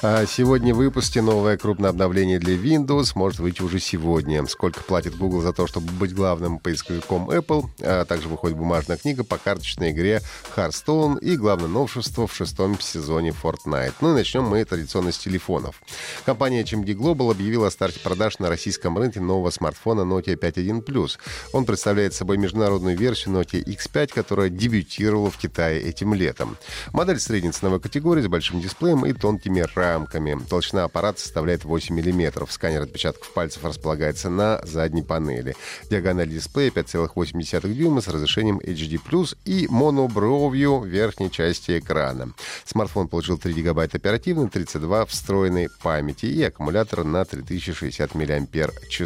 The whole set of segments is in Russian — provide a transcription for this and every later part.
А сегодня в выпуске новое крупное обновление для Windows может выйти уже сегодня. Сколько платит Google за то, чтобы быть главным поисковиком Apple. А также выходит бумажная книга по карточной игре Hearthstone и главное новшество в шестом сезоне Fortnite. Ну и начнем мы традиционно с телефонов. Компания HMD Global объявила о старте продаж на российском рынке нового смартфона Nokia 5.1 Plus. Он представляет собой международную версию Nokia X5, которая дебютировала в Китае этим летом. Модель средней ценовой категории с большим дисплеем и тонкими рамками. Толщина аппарата составляет 8 мм. Сканер отпечатков пальцев располагается на задней панели. Диагональ дисплея 5,8 дюйма с разрешением HD+, и монобровью верхней части экрана. Смартфон получил 3 гигабайта оперативной, 32 встроенной памяти и аккумулятор на 3060 мАч.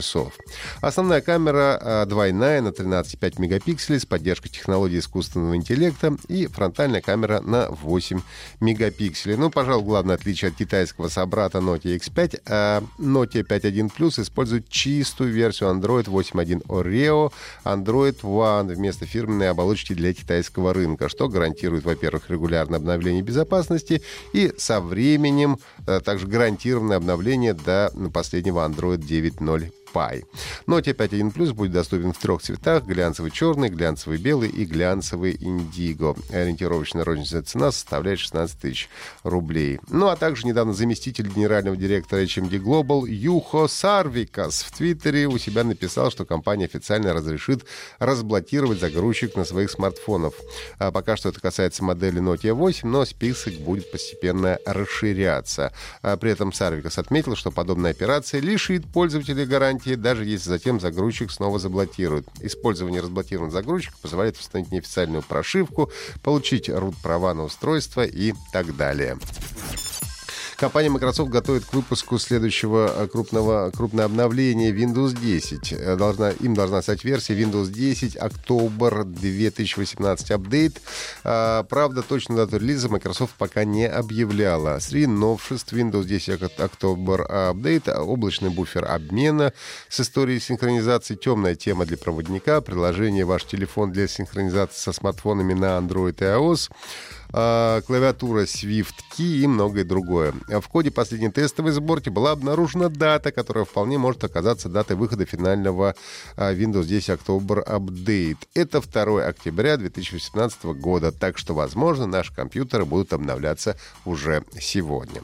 Основная камера а, двойная на 13,5 мегапикселей с поддержкой технологии искусственного интеллекта и фронтальная камера на 8 мегапикселей. Ну, пожалуй, главное отличие от китайского собрата Nokia X5, а Nokia 5.1 Plus использует чистую версию Android 8.1 Oreo, Android One вместо фирменной оболочки для китайского рынка, что гарантирует, во-первых, регулярное обновление безопасности и со временем а также гарантированное обновление до последнего Android 9.0 Pi. Note 5.1 Plus будет доступен в трех цветах. Глянцевый черный, глянцевый белый и глянцевый индиго. Ориентировочная розничная цена составляет 16 тысяч рублей. Ну а также недавно заместитель генерального директора HMD Global Юхо Сарвикас в Твиттере у себя написал, что компания официально разрешит разблокировать загрузчик на своих смартфонах. А пока что это касается модели Nokia 8, но список будет постепенно расширяться. А при этом Сарвикас отметил, что подобная операция лишит пользователей гарантии гарантии, даже если затем загрузчик снова заблокируют. Использование разблокированного загрузчика позволяет установить неофициальную прошивку, получить root-права на устройство и так далее. Компания Microsoft готовит к выпуску следующего э, крупного, крупного обновления Windows 10. Э, должна, им должна стать версия Windows 10 October 2018 апдейт. А, правда, точную дату релиза Microsoft пока не объявляла. Среди новшеств Windows 10 October апдейт, облачный буфер обмена с историей синхронизации, темная тема для проводника, приложение «Ваш телефон» для синхронизации со смартфонами на Android и iOS, клавиатура Swift Key и многое другое. В ходе последней тестовой сборки была обнаружена дата, которая вполне может оказаться датой выхода финального а, Windows 10 October Update. Это 2 октября 2018 года, так что, возможно, наши компьютеры будут обновляться уже сегодня.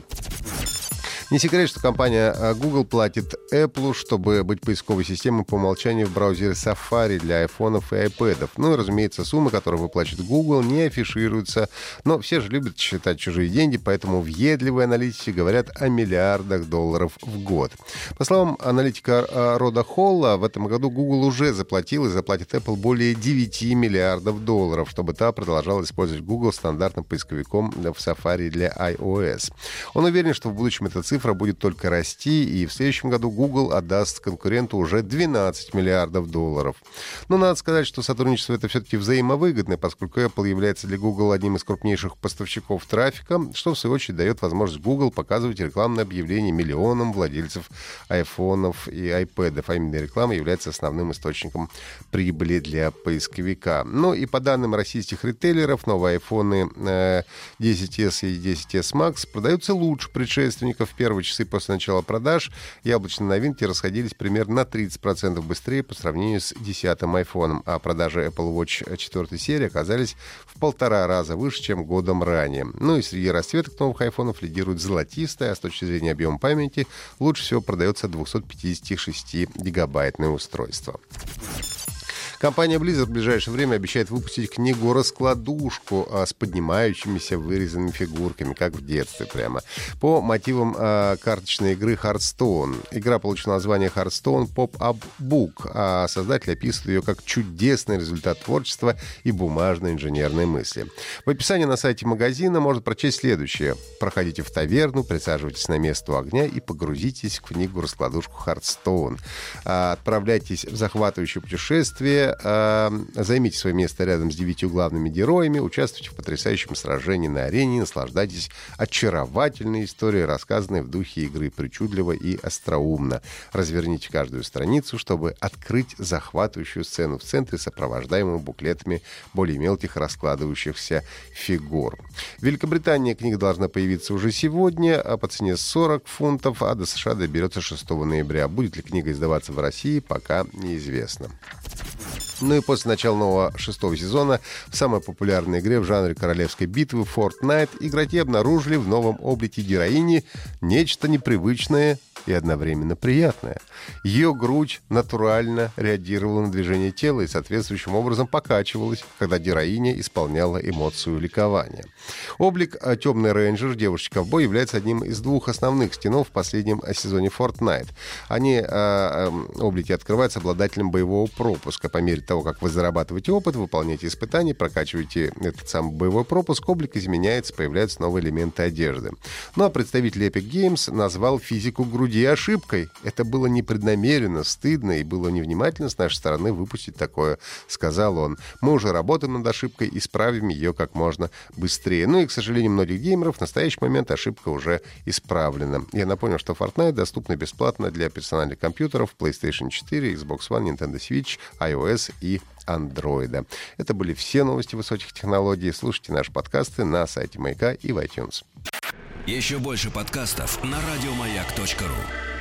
Не секрет, что компания а, Google платит Apple, чтобы быть поисковой системой по умолчанию в браузере Safari для айфонов и iPad. Ну и, разумеется, суммы, которые выплачивает Google, не афишируются. Но все же любят считать чужие деньги, поэтому въедливые аналитики говорят о миллиардах долларов в год. По словам аналитика а, Рода Холла, в этом году Google уже заплатил и заплатит Apple более 9 миллиардов долларов, чтобы та продолжала использовать Google стандартным поисковиком в Safari для iOS. Он уверен, что в будущем эта цифра цифра будет только расти, и в следующем году Google отдаст конкуренту уже 12 миллиардов долларов. Но надо сказать, что сотрудничество это все-таки взаимовыгодное, поскольку Apple является для Google одним из крупнейших поставщиков трафика, что в свою очередь дает возможность Google показывать рекламные объявления миллионам владельцев айфонов и iPad. А именно реклама является основным источником прибыли для поисковика. Ну и по данным российских ритейлеров, новые iPhone 10s э, и 10s Max продаются лучше предшественников в первые часы после начала продаж яблочные новинки расходились примерно на 30% быстрее по сравнению с десятым айфоном, а продажи Apple Watch 4 серии оказались в полтора раза выше, чем годом ранее. Ну и среди расцветок новых айфонов лидирует золотистая, а с точки зрения объема памяти лучше всего продается 256-гигабайтное устройство. Компания Blizzard в ближайшее время обещает выпустить книгу-раскладушку а, с поднимающимися вырезанными фигурками, как в детстве прямо, по мотивам а, карточной игры Hearthstone. Игра получила название Hearthstone Pop-Up Book, а создатель описывает ее как чудесный результат творчества и бумажной инженерной мысли. В описании на сайте магазина можно прочесть следующее. Проходите в таверну, присаживайтесь на место у огня и погрузитесь в книгу-раскладушку Hearthstone. А, отправляйтесь в захватывающее путешествие Э, займите свое место рядом с девятью главными героями, участвуйте в потрясающем сражении на арене, наслаждайтесь очаровательной историей, рассказанной в духе игры причудливо и остроумно. Разверните каждую страницу, чтобы открыть захватывающую сцену в центре, сопровождаемую буклетами более мелких раскладывающихся фигур. В Великобритании книга должна появиться уже сегодня, а по цене 40 фунтов, а до США доберется 6 ноября. Будет ли книга издаваться в России, пока неизвестно. Ну и после начала нового шестого сезона в самой популярной игре в жанре королевской битвы Fortnite игроки обнаружили в новом облике героини нечто непривычное и одновременно приятное. Ее грудь натурально реагировала на движение тела и соответствующим образом покачивалась, когда героиня исполняла эмоцию ликования. Облик э, «Темный рейнджер» девушки-ковбой является одним из двух основных стенов в последнем сезоне Fortnite. Они, э, э, облики открываются обладателем боевого пропуска. По мере того, как вы зарабатываете опыт, выполняете испытания, прокачиваете этот самый боевой пропуск, облик изменяется, появляются новые элементы одежды. Ну а представитель Epic Games назвал физику груди ошибкой. Это было непреднамеренно, стыдно и было невнимательно с нашей стороны выпустить такое, сказал он. Мы уже работаем над ошибкой, исправим ее как можно быстрее. Ну и, к сожалению, многих геймеров в настоящий момент ошибка уже исправлена. Я напомню, что Fortnite доступна бесплатно для персональных компьютеров PlayStation 4, Xbox One, Nintendo Switch, iOS и Android. Это были все новости высоких технологий. Слушайте наши подкасты на сайте Маяка и в iTunes. Еще больше подкастов на радиомаяк.ру